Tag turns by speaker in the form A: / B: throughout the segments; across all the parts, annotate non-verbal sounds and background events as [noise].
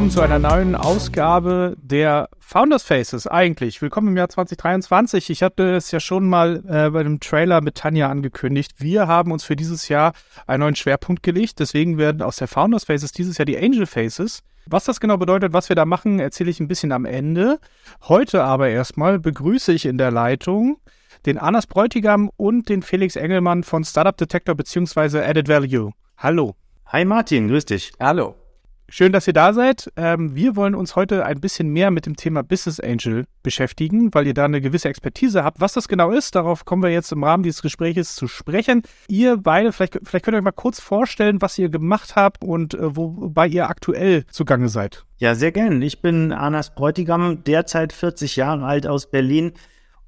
A: willkommen zu einer neuen Ausgabe der Founders Faces. Eigentlich willkommen im Jahr 2023. Ich hatte es ja schon mal äh, bei dem Trailer mit Tanja angekündigt. Wir haben uns für dieses Jahr einen neuen Schwerpunkt gelegt. Deswegen werden aus der Founders Faces dieses Jahr die Angel Faces. Was das genau bedeutet, was wir da machen, erzähle ich ein bisschen am Ende. Heute aber erstmal begrüße ich in der Leitung den Anas Bräutigam und den Felix Engelmann von Startup Detector bzw. Added Value. Hallo.
B: Hi Martin, grüß dich.
A: Hallo. Schön, dass ihr da seid. Ähm, wir wollen uns heute ein bisschen mehr mit dem Thema Business Angel beschäftigen, weil ihr da eine gewisse Expertise habt. Was das genau ist, darauf kommen wir jetzt im Rahmen dieses Gespräches zu sprechen. Ihr beide, vielleicht, vielleicht könnt ihr euch mal kurz vorstellen, was ihr gemacht habt und äh, wobei ihr aktuell zugange seid.
B: Ja, sehr gern. Ich bin Anas Bräutigam, derzeit 40 Jahre alt aus Berlin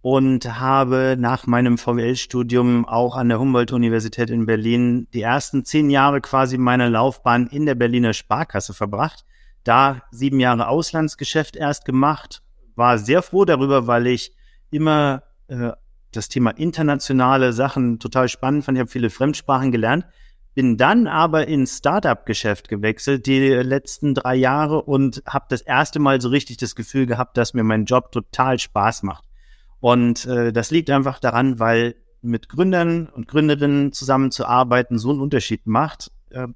B: und habe nach meinem VWL-Studium auch an der Humboldt-Universität in Berlin die ersten zehn Jahre quasi meiner Laufbahn in der Berliner Sparkasse verbracht. Da sieben Jahre Auslandsgeschäft erst gemacht, war sehr froh darüber, weil ich immer äh, das Thema internationale Sachen total spannend fand. Ich habe viele Fremdsprachen gelernt, bin dann aber ins Startup-Geschäft gewechselt die letzten drei Jahre und habe das erste Mal so richtig das Gefühl gehabt, dass mir mein Job total Spaß macht. Und äh, das liegt einfach daran, weil mit Gründern und Gründerinnen zusammenzuarbeiten so einen Unterschied macht, äh,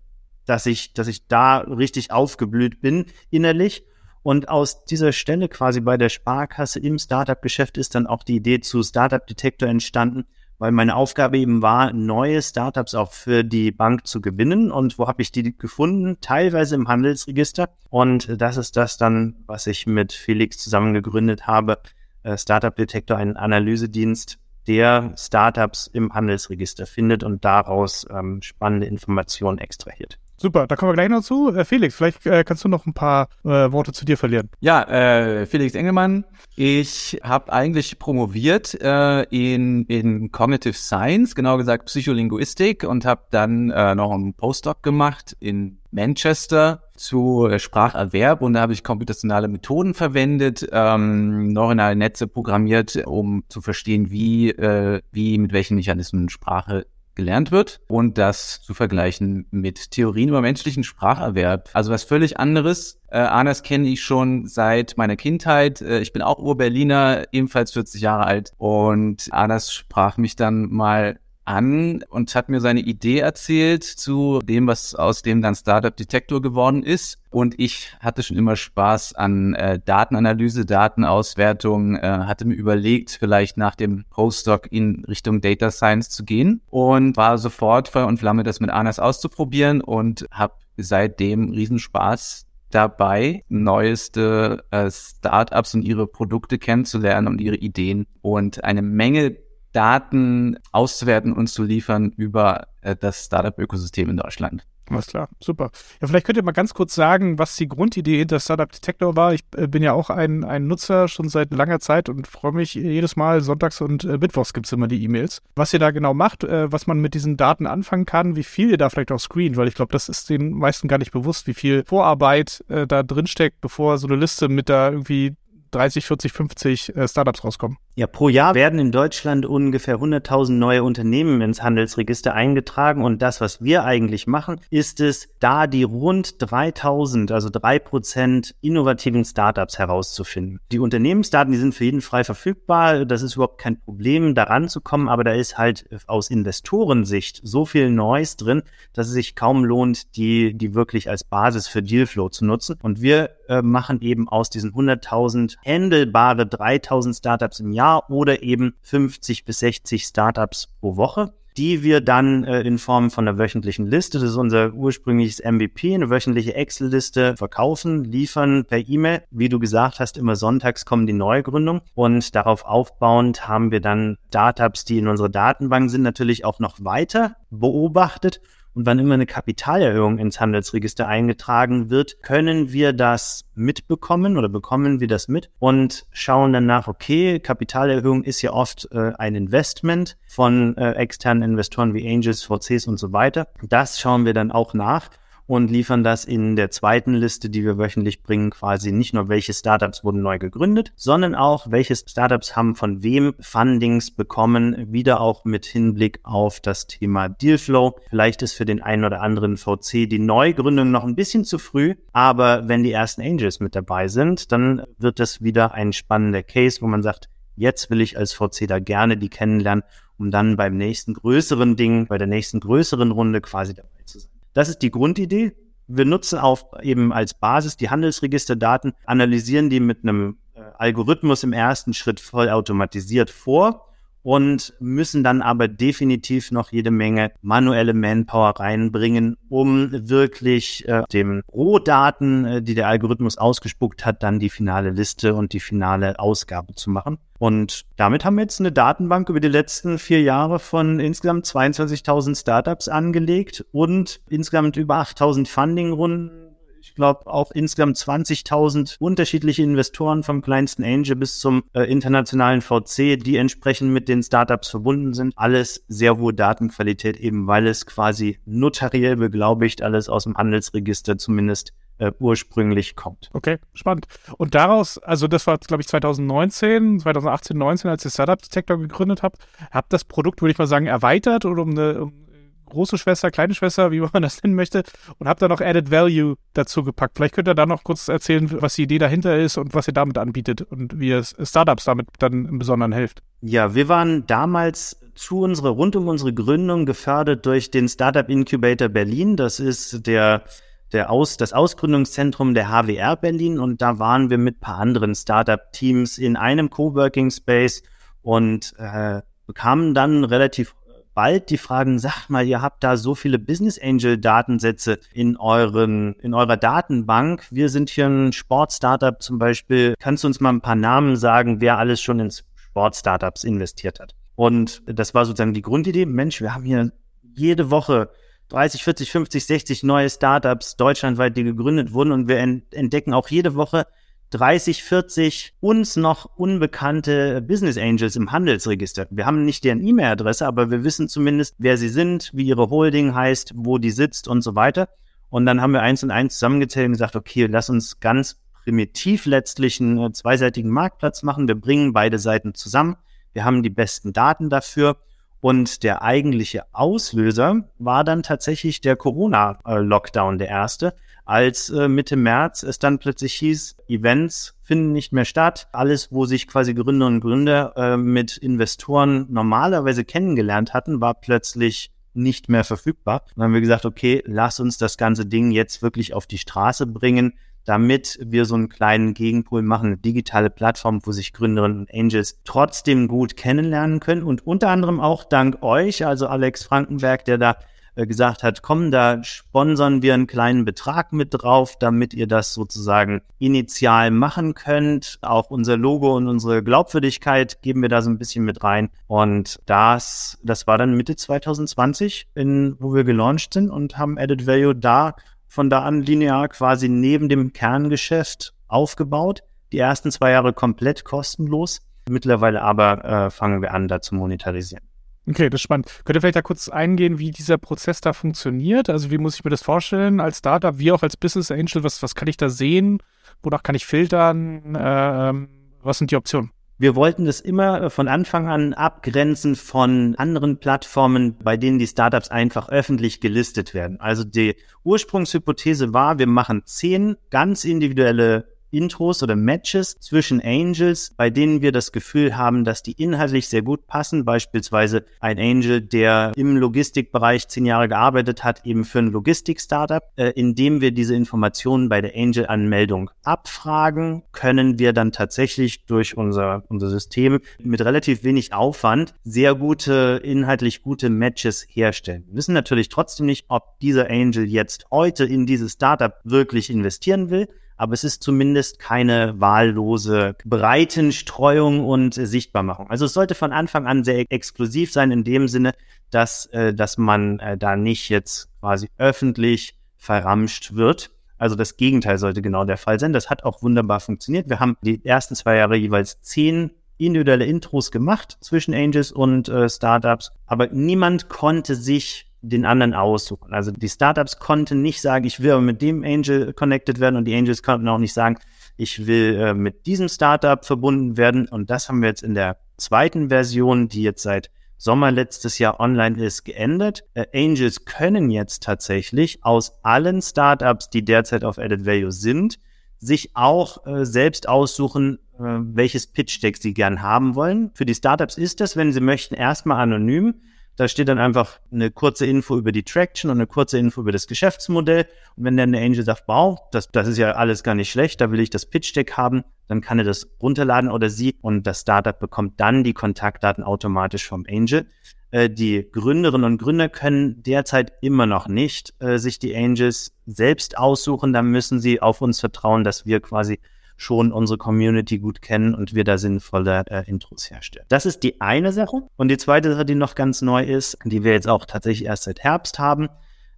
B: dass ich, dass ich da richtig aufgeblüht bin innerlich. Und aus dieser Stelle quasi bei der Sparkasse im Startup-Geschäft ist dann auch die Idee zu Startup Detector entstanden, weil meine Aufgabe eben war, neue Startups auch für die Bank zu gewinnen. Und wo habe ich die gefunden? Teilweise im Handelsregister. Und das ist das dann, was ich mit Felix zusammen gegründet habe, äh, Startup Detector einen Analysedienst, der Startups im Handelsregister findet und daraus ähm, spannende Informationen extrahiert.
A: Super, da kommen wir gleich noch zu. Äh, Felix, vielleicht äh, kannst du noch ein paar äh, Worte zu dir verlieren.
C: Ja, äh, Felix Engelmann. Ich habe eigentlich promoviert äh, in, in Cognitive Science, genau gesagt Psycholinguistik und habe dann äh, noch einen Postdoc gemacht in Manchester zu äh, Spracherwerb und da habe ich computationale Methoden verwendet, ähm, neuronale Netze programmiert, um zu verstehen, wie, äh, wie mit welchen Mechanismen Sprache gelernt wird und das zu vergleichen mit Theorien über menschlichen Spracherwerb. Also was völlig anderes. Äh, Anas kenne ich schon seit meiner Kindheit. Äh, ich bin auch Ur-Berliner, ebenfalls 40 Jahre alt. Und Anas sprach mich dann mal an und hat mir seine Idee erzählt zu dem, was aus dem dann Startup Detector geworden ist. Und ich hatte schon immer Spaß an äh, Datenanalyse, Datenauswertung, äh, hatte mir überlegt, vielleicht nach dem Postdoc in Richtung Data Science zu gehen und war sofort Feuer und Flamme, das mit Anas auszuprobieren und habe seitdem Riesenspaß dabei, neueste äh, Startups und ihre Produkte kennenzulernen und ihre Ideen und eine Menge Daten auszuwerten und zu liefern über äh, das Startup-Ökosystem in Deutschland.
A: Alles klar, super. Ja, vielleicht könnt ihr mal ganz kurz sagen, was die Grundidee hinter Startup Detector war. Ich äh, bin ja auch ein, ein Nutzer schon seit langer Zeit und freue mich jedes Mal, sonntags und äh, mittwochs gibt es immer die E-Mails. Was ihr da genau macht, äh, was man mit diesen Daten anfangen kann, wie viel ihr da vielleicht auch screent, weil ich glaube, das ist den meisten gar nicht bewusst, wie viel Vorarbeit äh, da drinsteckt, bevor so eine Liste mit da irgendwie 30, 40, 50 äh, Startups rauskommen.
B: Ja, pro Jahr werden in Deutschland ungefähr 100.000 neue Unternehmen ins Handelsregister eingetragen und das, was wir eigentlich machen, ist es, da die rund 3.000, also drei Prozent innovativen Startups herauszufinden. Die Unternehmensdaten, die sind für jeden frei verfügbar, das ist überhaupt kein Problem, daran zu kommen, aber da ist halt aus Investorensicht so viel Neues drin, dass es sich kaum lohnt, die, die wirklich als Basis für Dealflow zu nutzen. Und wir äh, machen eben aus diesen 100.000 handelbare 3.000 Startups im Jahr Jahr oder eben 50 bis 60 Startups pro Woche die wir dann äh, in Form von einer wöchentlichen Liste, das ist unser ursprüngliches MVP, eine wöchentliche Excel-Liste verkaufen, liefern per E-Mail. Wie du gesagt hast, immer sonntags kommen die Neugründungen und darauf aufbauend haben wir dann Startups, die in unserer Datenbank sind, natürlich auch noch weiter beobachtet und wann immer eine Kapitalerhöhung ins Handelsregister eingetragen wird, können wir das mitbekommen oder bekommen wir das mit und schauen dann nach, okay, Kapitalerhöhung ist ja oft äh, ein Investment von äh, externen Investoren wie Angels, VCs und so weiter. Das schauen wir dann auch nach und liefern das in der zweiten Liste, die wir wöchentlich bringen, quasi nicht nur welche Startups wurden neu gegründet, sondern auch welche Startups haben von wem Fundings bekommen, wieder auch mit Hinblick auf das Thema Dealflow. Vielleicht ist für den einen oder anderen VC die Neugründung noch ein bisschen zu früh, aber wenn die ersten Angels mit dabei sind, dann wird das wieder ein spannender Case, wo man sagt, jetzt will ich als VC da gerne die kennenlernen, um dann beim nächsten größeren Ding, bei der nächsten größeren Runde quasi dabei zu sein. Das ist die Grundidee. Wir nutzen auch eben als Basis die Handelsregisterdaten, analysieren die mit einem äh, Algorithmus im ersten Schritt vollautomatisiert vor und müssen dann aber definitiv noch jede Menge manuelle Manpower reinbringen, um wirklich äh, dem Rohdaten, äh, die der Algorithmus ausgespuckt hat, dann die finale Liste und die finale Ausgabe zu machen. Und damit haben wir jetzt eine Datenbank über die letzten vier Jahre von insgesamt 22.000 Startups angelegt und insgesamt über 8.000 Fundingrunden ich glaube, auch insgesamt 20.000 unterschiedliche Investoren vom kleinsten Angel bis zum äh, internationalen VC, die entsprechend mit den Startups verbunden sind. Alles sehr hohe Datenqualität, eben weil es quasi notariell beglaubigt, alles aus dem Handelsregister zumindest äh, ursprünglich kommt.
A: Okay, spannend. Und daraus, also das war, glaube ich, 2019, 2018, 19, als ihr Startup Detector gegründet habt, habt das Produkt, würde ich mal sagen, erweitert oder um eine um große Schwester, kleine Schwester, wie [laughs] man das nennen möchte, und habe da noch Added Value dazu gepackt. Vielleicht könnt ihr da noch kurz erzählen, was die Idee dahinter ist und was ihr damit anbietet und wie ihr Startups damit dann im Besonderen hilft.
B: Ja, wir waren damals zu unserer, rund um unsere Gründung gefördert durch den Startup Incubator Berlin. Das ist der der Aus, das Ausgründungszentrum der HWR Berlin und da waren wir mit paar anderen Startup-Teams in einem Coworking Space und äh, bekamen dann relativ bald die Fragen, sagt mal, ihr habt da so viele Business Angel Datensätze in euren, in eurer Datenbank. Wir sind hier ein Sportstartup zum Beispiel. Kannst du uns mal ein paar Namen sagen, wer alles schon in Sportstartups investiert hat? Und das war sozusagen die Grundidee. Mensch, wir haben hier jede Woche 30, 40, 50, 60 neue Startups deutschlandweit, die gegründet wurden und wir entdecken auch jede Woche 30, 40 uns noch unbekannte Business Angels im Handelsregister. Wir haben nicht deren E-Mail-Adresse, aber wir wissen zumindest, wer sie sind, wie ihre Holding heißt, wo die sitzt und so weiter. Und dann haben wir eins und eins zusammengezählt und gesagt, okay, lass uns ganz primitiv letztlich einen äh, zweiseitigen Marktplatz machen. Wir bringen beide Seiten zusammen. Wir haben die besten Daten dafür. Und der eigentliche Auslöser war dann tatsächlich der Corona-Lockdown, der erste als äh, Mitte März es dann plötzlich hieß, Events finden nicht mehr statt. Alles, wo sich quasi Gründer und Gründer äh, mit Investoren normalerweise kennengelernt hatten, war plötzlich nicht mehr verfügbar. Dann haben wir gesagt, okay, lass uns das ganze Ding jetzt wirklich auf die Straße bringen, damit wir so einen kleinen Gegenpol machen, eine digitale Plattform, wo sich Gründerinnen und Angels trotzdem gut kennenlernen können und unter anderem auch dank euch, also Alex Frankenberg, der da gesagt hat, komm, da sponsern wir einen kleinen Betrag mit drauf, damit ihr das sozusagen initial machen könnt. Auch unser Logo und unsere Glaubwürdigkeit geben wir da so ein bisschen mit rein. Und das, das war dann Mitte 2020, in, wo wir gelauncht sind und haben Added Value da von da an linear quasi neben dem Kerngeschäft aufgebaut. Die ersten zwei Jahre komplett kostenlos. Mittlerweile aber äh, fangen wir an, da zu monetarisieren.
A: Okay, das ist spannend. Könnt ihr vielleicht da kurz eingehen, wie dieser Prozess da funktioniert? Also wie muss ich mir das vorstellen als Startup, wie auch als Business Angel? Was, was kann ich da sehen? Wonach kann ich filtern? Ähm, was sind die Optionen?
B: Wir wollten das immer von Anfang an abgrenzen von anderen Plattformen, bei denen die Startups einfach öffentlich gelistet werden. Also die Ursprungshypothese war, wir machen zehn ganz individuelle Intros oder Matches zwischen Angels, bei denen wir das Gefühl haben, dass die inhaltlich sehr gut passen. Beispielsweise ein Angel, der im Logistikbereich zehn Jahre gearbeitet hat, eben für ein Logistik-Startup. Äh, indem wir diese Informationen bei der Angel-Anmeldung abfragen, können wir dann tatsächlich durch unser, unser System mit relativ wenig Aufwand sehr gute, inhaltlich gute Matches herstellen. Wir wissen natürlich trotzdem nicht, ob dieser Angel jetzt heute in dieses Startup wirklich investieren will aber es ist zumindest keine wahllose Breitenstreuung und Sichtbarmachung. Also es sollte von Anfang an sehr exklusiv sein in dem Sinne, dass, äh, dass man äh, da nicht jetzt quasi öffentlich verramscht wird. Also das Gegenteil sollte genau der Fall sein. Das hat auch wunderbar funktioniert. Wir haben die ersten zwei Jahre jeweils zehn individuelle Intros gemacht zwischen Angels und äh, Startups, aber niemand konnte sich den anderen aussuchen. Also die Startups konnten nicht sagen, ich will mit dem Angel connected werden und die Angels konnten auch nicht sagen, ich will äh, mit diesem Startup verbunden werden. Und das haben wir jetzt in der zweiten Version, die jetzt seit Sommer letztes Jahr online ist, geändert. Äh, Angels können jetzt tatsächlich aus allen Startups, die derzeit auf Added Value sind, sich auch äh, selbst aussuchen, äh, welches Pitch Deck sie gern haben wollen. Für die Startups ist das, wenn sie möchten, erstmal anonym. Da steht dann einfach eine kurze Info über die Traction und eine kurze Info über das Geschäftsmodell. Und wenn dann der Angel sagt, wow, das, das ist ja alles gar nicht schlecht, da will ich das Pitch Deck haben, dann kann er das runterladen oder sie und das Startup bekommt dann die Kontaktdaten automatisch vom Angel. Äh, die Gründerinnen und Gründer können derzeit immer noch nicht äh, sich die Angels selbst aussuchen. Da müssen sie auf uns vertrauen, dass wir quasi schon unsere Community gut kennen und wir da sinnvolle äh, Intros herstellen. Das ist die eine Sache. Und die zweite Sache, die noch ganz neu ist, die wir jetzt auch tatsächlich erst seit Herbst haben,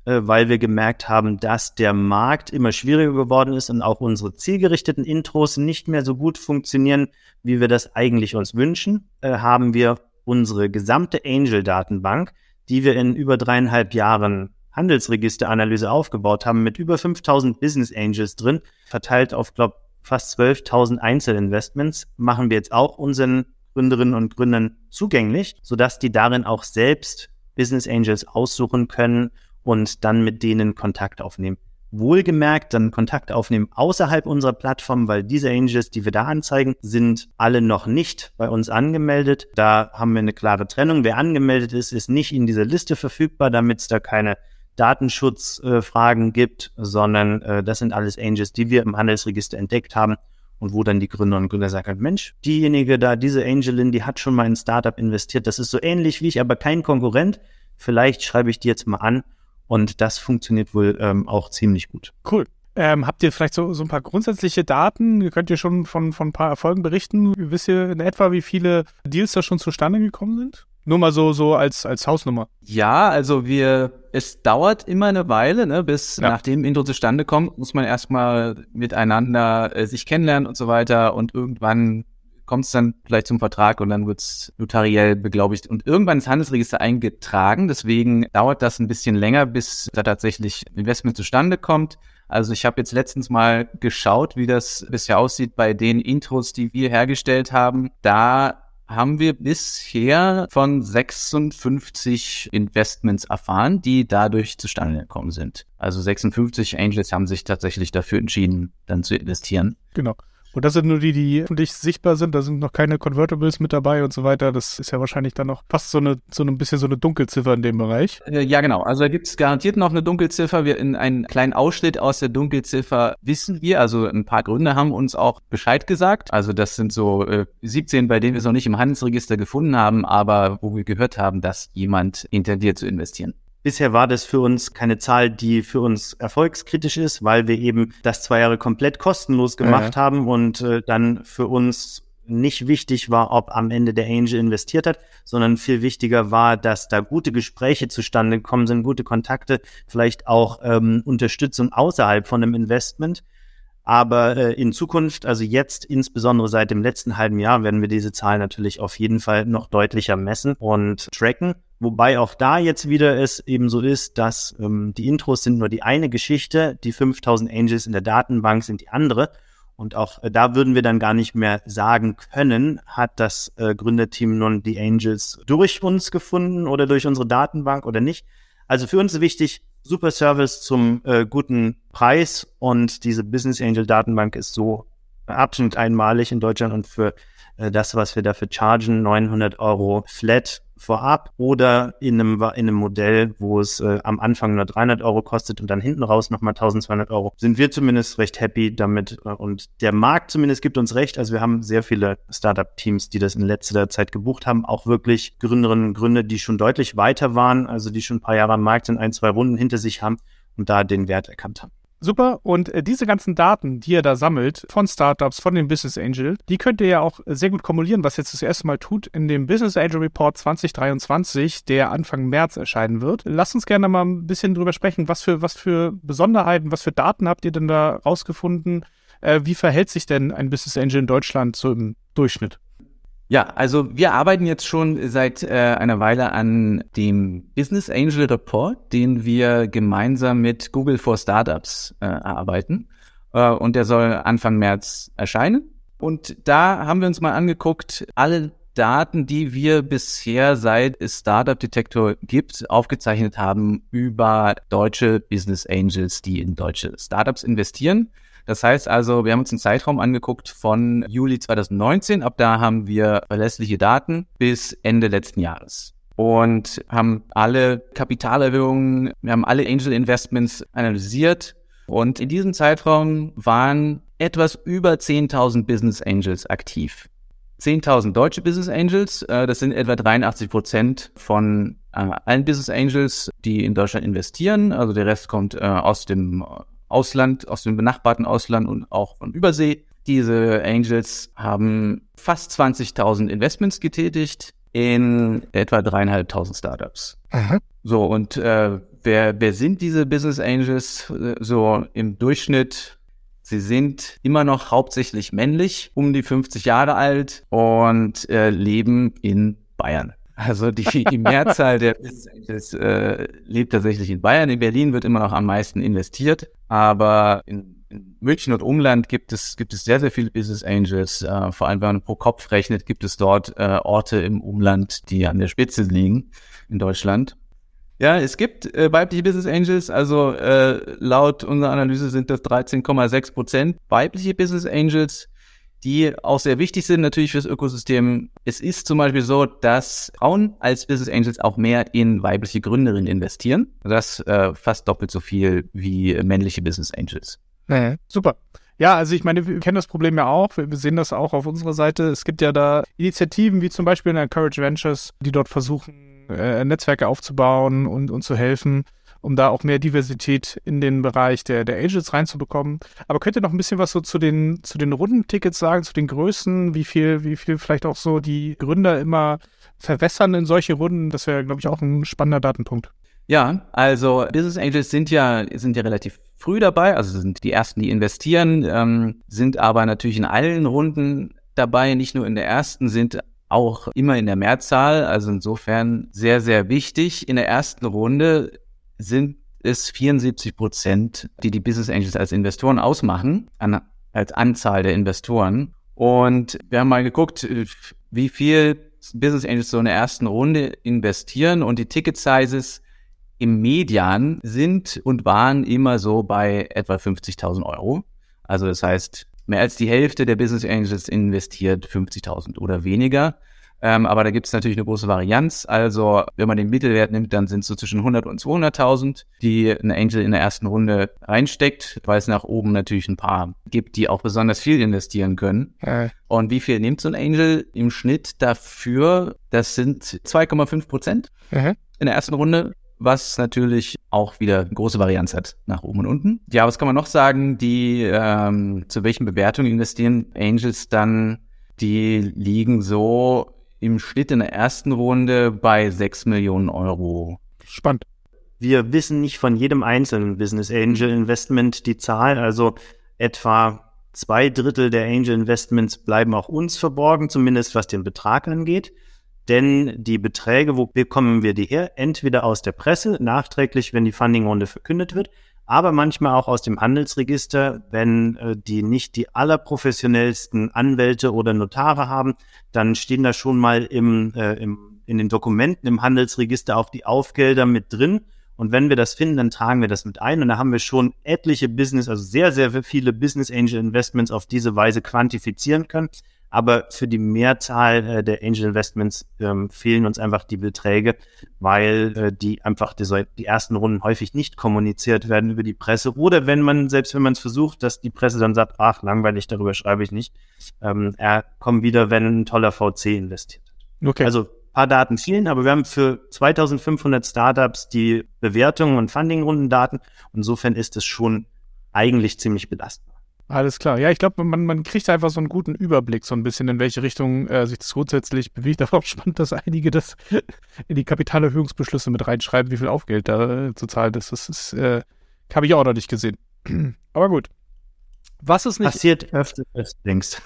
B: äh, weil wir gemerkt haben, dass der Markt immer schwieriger geworden ist und auch unsere zielgerichteten Intros nicht mehr so gut funktionieren, wie wir das eigentlich uns wünschen, äh, haben wir unsere gesamte Angel-Datenbank, die wir in über dreieinhalb Jahren Handelsregisteranalyse aufgebaut haben, mit über 5000 Business Angels drin, verteilt auf, glaube fast 12.000 Einzelinvestments, machen wir jetzt auch unseren Gründerinnen und Gründern zugänglich, sodass die darin auch selbst Business Angels aussuchen können und dann mit denen Kontakt aufnehmen. Wohlgemerkt dann Kontakt aufnehmen außerhalb unserer Plattform, weil diese Angels, die wir da anzeigen, sind alle noch nicht bei uns angemeldet. Da haben wir eine klare Trennung. Wer angemeldet ist, ist nicht in dieser Liste verfügbar, damit es da keine Datenschutzfragen äh, gibt, sondern äh, das sind alles Angels, die wir im Handelsregister entdeckt haben und wo dann die Gründer und Gründer sagen, Mensch, diejenige da, diese Angelin, die hat schon mal in ein Startup investiert, das ist so ähnlich wie ich, aber kein Konkurrent. Vielleicht schreibe ich die jetzt mal an und das funktioniert wohl ähm, auch ziemlich gut.
A: Cool. Ähm, habt ihr vielleicht so, so ein paar grundsätzliche Daten? Könnt ihr schon von, von ein paar Erfolgen berichten? Wisst ihr in etwa, wie viele Deals da schon zustande gekommen sind? Nur mal so, so als, als Hausnummer.
C: Ja, also wir, es dauert immer eine Weile, ne, bis ja. nachdem Intro zustande kommt, muss man erstmal miteinander äh, sich kennenlernen und so weiter und irgendwann kommt es dann vielleicht zum Vertrag und dann wird es notariell beglaubigt und irgendwann ins Handelsregister eingetragen. Deswegen dauert das ein bisschen länger, bis da tatsächlich Investment zustande kommt. Also ich habe jetzt letztens mal geschaut, wie das bisher aussieht bei den Intros, die wir hergestellt haben. Da haben wir bisher von 56 Investments erfahren, die dadurch zustande gekommen sind. Also 56 Angels haben sich tatsächlich dafür entschieden, dann zu investieren.
A: Genau. Und das sind nur die, die öffentlich sichtbar sind. Da sind noch keine Convertibles mit dabei und so weiter. Das ist ja wahrscheinlich dann noch fast so eine, so ein bisschen so eine Dunkelziffer in dem Bereich.
C: Äh, ja, genau. Also da gibt es garantiert noch eine Dunkelziffer. Wir in einen kleinen Ausschnitt aus der Dunkelziffer wissen wir. Also ein paar Gründe haben uns auch Bescheid gesagt. Also das sind so äh, 17, bei denen wir es noch nicht im Handelsregister gefunden haben, aber wo wir gehört haben, dass jemand intendiert zu investieren.
B: Bisher war das für uns keine Zahl, die für uns erfolgskritisch ist, weil wir eben das zwei Jahre komplett kostenlos gemacht ja. haben und äh, dann für uns nicht wichtig war, ob am Ende der Angel investiert hat, sondern viel wichtiger war, dass da gute Gespräche zustande gekommen sind, gute Kontakte, vielleicht auch ähm, Unterstützung außerhalb von einem Investment. Aber äh, in Zukunft, also jetzt insbesondere seit dem letzten halben Jahr, werden wir diese Zahlen natürlich auf jeden Fall noch deutlicher messen und tracken. Wobei auch da jetzt wieder es eben so ist, dass ähm, die Intros sind nur die eine Geschichte, die 5000 Angels in der Datenbank sind die andere. Und auch äh, da würden wir dann gar nicht mehr sagen können, hat das äh, Gründerteam nun die Angels durch uns gefunden oder durch unsere Datenbank oder nicht. Also für uns ist wichtig, super Service zum äh, guten Preis und diese Business Angel Datenbank ist so absolut einmalig in Deutschland und für äh, das, was wir dafür chargen, 900 Euro flat vorab oder in einem, in einem Modell, wo es äh, am Anfang nur 300 Euro kostet und dann hinten raus nochmal 1200 Euro, sind wir zumindest recht happy damit äh, und der Markt zumindest gibt uns recht. Also wir haben sehr viele Startup-Teams, die das in letzter Zeit gebucht haben, auch wirklich Gründerinnen und Gründer, die schon deutlich weiter waren, also die schon ein paar Jahre am Markt sind, ein, zwei Runden hinter sich haben und da den Wert erkannt haben.
A: Super. Und äh, diese ganzen Daten, die ihr da sammelt, von Startups, von dem Business Angel, die könnt ihr ja auch sehr gut kumulieren, was jetzt das erste Mal tut, in dem Business Angel Report 2023, der Anfang März erscheinen wird. Lasst uns gerne mal ein bisschen drüber sprechen, was für, was für Besonderheiten, was für Daten habt ihr denn da rausgefunden? Äh, wie verhält sich denn ein Business Angel in Deutschland so im Durchschnitt?
C: Ja, also wir arbeiten jetzt schon seit äh, einer Weile an dem Business Angel Report, den wir gemeinsam mit Google for Startups äh, erarbeiten. Äh, und der soll Anfang März erscheinen. Und da haben wir uns mal angeguckt, alle Daten, die wir bisher seit Startup Detector gibt, aufgezeichnet haben über deutsche Business Angels, die in deutsche Startups investieren. Das heißt also, wir haben uns einen Zeitraum angeguckt von Juli 2019. Ab da haben wir verlässliche Daten bis Ende letzten Jahres und haben alle Kapitalerhöhungen, wir haben alle Angel Investments analysiert. Und in diesem Zeitraum waren etwas über 10.000 Business Angels aktiv. 10.000 deutsche Business Angels, äh, das sind etwa 83 Prozent von äh, allen Business Angels, die in Deutschland investieren. Also der Rest kommt äh, aus dem Ausland, aus dem benachbarten Ausland und auch von Übersee. Diese Angels haben fast 20.000 Investments getätigt in etwa dreieinhalbtausend Startups. Aha. So, und äh, wer, wer sind diese Business Angels? So im Durchschnitt, sie sind immer noch hauptsächlich männlich, um die 50 Jahre alt und äh, leben in Bayern. Also die, die Mehrzahl der Business Angels äh, lebt tatsächlich in Bayern. In Berlin wird immer noch am meisten investiert, aber in, in München und Umland gibt es gibt es sehr sehr viele Business Angels. Äh, vor allem wenn man pro Kopf rechnet, gibt es dort äh, Orte im Umland, die an der Spitze liegen in Deutschland. Ja, es gibt äh, weibliche Business Angels, also äh, laut unserer Analyse sind das 13,6 Prozent weibliche Business Angels die auch sehr wichtig sind natürlich fürs Ökosystem. Es ist zum Beispiel so, dass Frauen als Business Angels auch mehr in weibliche Gründerinnen investieren. Das äh, fast doppelt so viel wie männliche Business Angels.
A: Nee, super. Ja, also ich meine, wir kennen das Problem ja auch. Wir sehen das auch auf unserer Seite. Es gibt ja da Initiativen wie zum Beispiel in Encourage Ventures, die dort versuchen, äh, Netzwerke aufzubauen und, und zu helfen um da auch mehr Diversität in den Bereich der, der Angels reinzubekommen. Aber könnt ihr noch ein bisschen was so zu den, zu den Rundentickets sagen, zu den Größen, wie viel, wie viel vielleicht auch so die Gründer immer verwässern in solche Runden? Das wäre, glaube ich, auch ein spannender Datenpunkt.
C: Ja, also Business Angels sind ja, sind ja relativ früh dabei, also sind die ersten, die investieren, ähm, sind aber natürlich in allen Runden dabei, nicht nur in der ersten, sind auch immer in der Mehrzahl, also insofern sehr, sehr wichtig. In der ersten Runde sind es 74 Prozent, die die Business Angels als Investoren ausmachen, an, als Anzahl der Investoren. Und wir haben mal geguckt, wie viel Business Angels so in der ersten Runde investieren und die Ticket Sizes im Median sind und waren immer so bei etwa 50.000 Euro. Also das heißt, mehr als die Hälfte der Business Angels investiert 50.000 oder weniger. Ähm, aber da gibt es natürlich eine große Varianz. Also wenn man den Mittelwert nimmt, dann sind es so zwischen 100 und 200.000, die ein Angel in der ersten Runde reinsteckt, weil es nach oben natürlich ein paar gibt, die auch besonders viel investieren können. Ja. Und wie viel nimmt so ein Angel im Schnitt dafür? Das sind 2,5 Prozent mhm. in der ersten Runde was natürlich auch wieder große Varianz hat nach oben und unten. Ja, was kann man noch sagen? Die ähm, zu welchen Bewertungen investieren Angels dann? Die liegen so im Schnitt in der ersten Runde bei 6 Millionen Euro.
A: Spannend.
B: Wir wissen nicht von jedem einzelnen Business Angel Investment die Zahl, also etwa zwei Drittel der Angel Investments bleiben auch uns verborgen, zumindest was den Betrag angeht. Denn die Beträge, wo bekommen wir die her? Entweder aus der Presse, nachträglich, wenn die Fundingrunde verkündet wird, aber manchmal auch aus dem Handelsregister, wenn äh, die nicht die allerprofessionellsten Anwälte oder Notare haben, dann stehen da schon mal im, äh, im, in den Dokumenten im Handelsregister auch die Aufgelder mit drin. Und wenn wir das finden, dann tragen wir das mit ein. Und da haben wir schon etliche Business, also sehr, sehr viele Business Angel Investments auf diese Weise quantifizieren können. Aber für die Mehrzahl äh, der Angel Investments ähm, fehlen uns einfach die Beträge, weil äh, die einfach die, die, ersten Runden häufig nicht kommuniziert werden über die Presse. Oder wenn man, selbst wenn man es versucht, dass die Presse dann sagt, ach, langweilig, darüber schreibe ich nicht. Ähm, er kommt wieder, wenn ein toller VC investiert hat. Okay. Also paar Daten fehlen, aber wir haben für 2500 Startups die Bewertungen und Fundingrunden-Daten. Insofern ist es schon eigentlich ziemlich belastbar.
A: Alles klar. Ja, ich glaube, man, man kriegt einfach so einen guten Überblick, so ein bisschen, in welche Richtung äh, sich das grundsätzlich bewegt. [laughs] Aber auch spannend, dass einige das in die Kapitalerhöhungsbeschlüsse mit reinschreiben, wie viel Aufgeld da äh, zu zahlen ist. Das ist, äh, habe ich auch noch nicht gesehen. [clears throat] Aber gut. Was ist nicht.
B: Passiert öfter, als du denkst.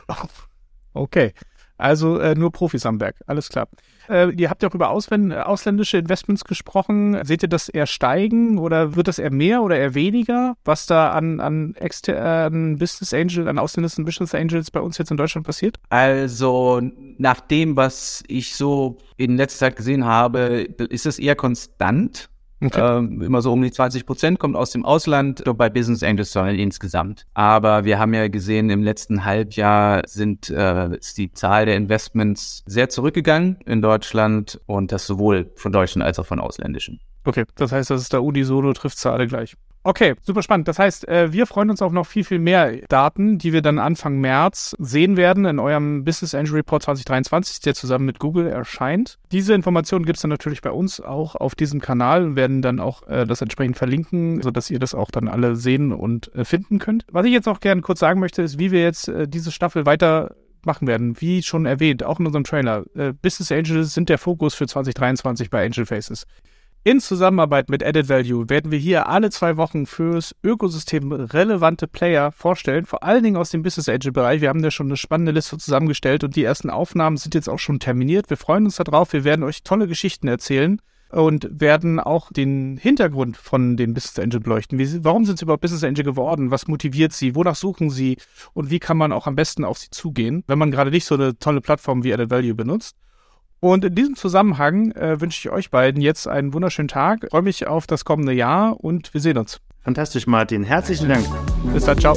A: Okay. Also äh, nur Profis am Berg, alles klar. Äh, ihr habt ja auch über Ausländ ausländische Investments gesprochen. Seht ihr das eher steigen oder wird das eher mehr oder eher weniger, was da an, an externen Business Angels, an ausländischen Business Angels bei uns jetzt in Deutschland passiert?
C: Also nach dem, was ich so in letzter Zeit gesehen habe, ist es eher konstant. Okay. Ähm, immer so um die 20 Prozent kommt aus dem Ausland bei Business Angels insgesamt. Aber wir haben ja gesehen, im letzten Halbjahr sind äh, ist die Zahl der Investments sehr zurückgegangen in Deutschland und das sowohl von deutschen als auch von ausländischen.
A: Okay, das heißt, das ist der Unisono, trifft sie alle gleich. Okay, super spannend. Das heißt, äh, wir freuen uns auf noch viel, viel mehr Daten, die wir dann Anfang März sehen werden in eurem Business Angel Report 2023, der zusammen mit Google erscheint. Diese Informationen gibt es dann natürlich bei uns auch auf diesem Kanal und werden dann auch äh, das entsprechend verlinken, sodass ihr das auch dann alle sehen und äh, finden könnt. Was ich jetzt auch gerne kurz sagen möchte, ist, wie wir jetzt diese Staffel weiter machen werden. Wie schon erwähnt, auch in unserem Trailer. Business Angels sind der Fokus für 2023 bei Angel Faces. In Zusammenarbeit mit Added Value werden wir hier alle zwei Wochen fürs Ökosystem relevante Player vorstellen, vor allen Dingen aus dem Business Angel Bereich. Wir haben da schon eine spannende Liste zusammengestellt und die ersten Aufnahmen sind jetzt auch schon terminiert. Wir freuen uns darauf. Wir werden euch tolle Geschichten erzählen und werden auch den Hintergrund von den Business Angel beleuchten. Wie, warum sind sie überhaupt Business Angel geworden? Was motiviert sie? Wonach suchen sie? Und wie kann man auch am besten auf sie zugehen, wenn man gerade nicht so eine tolle Plattform wie Added Value benutzt? Und in diesem Zusammenhang äh, wünsche ich euch beiden jetzt einen wunderschönen Tag. Ich freue mich auf das kommende Jahr und wir sehen uns.
B: Fantastisch, Martin. Herzlichen Dank.
A: Bis dann, ciao.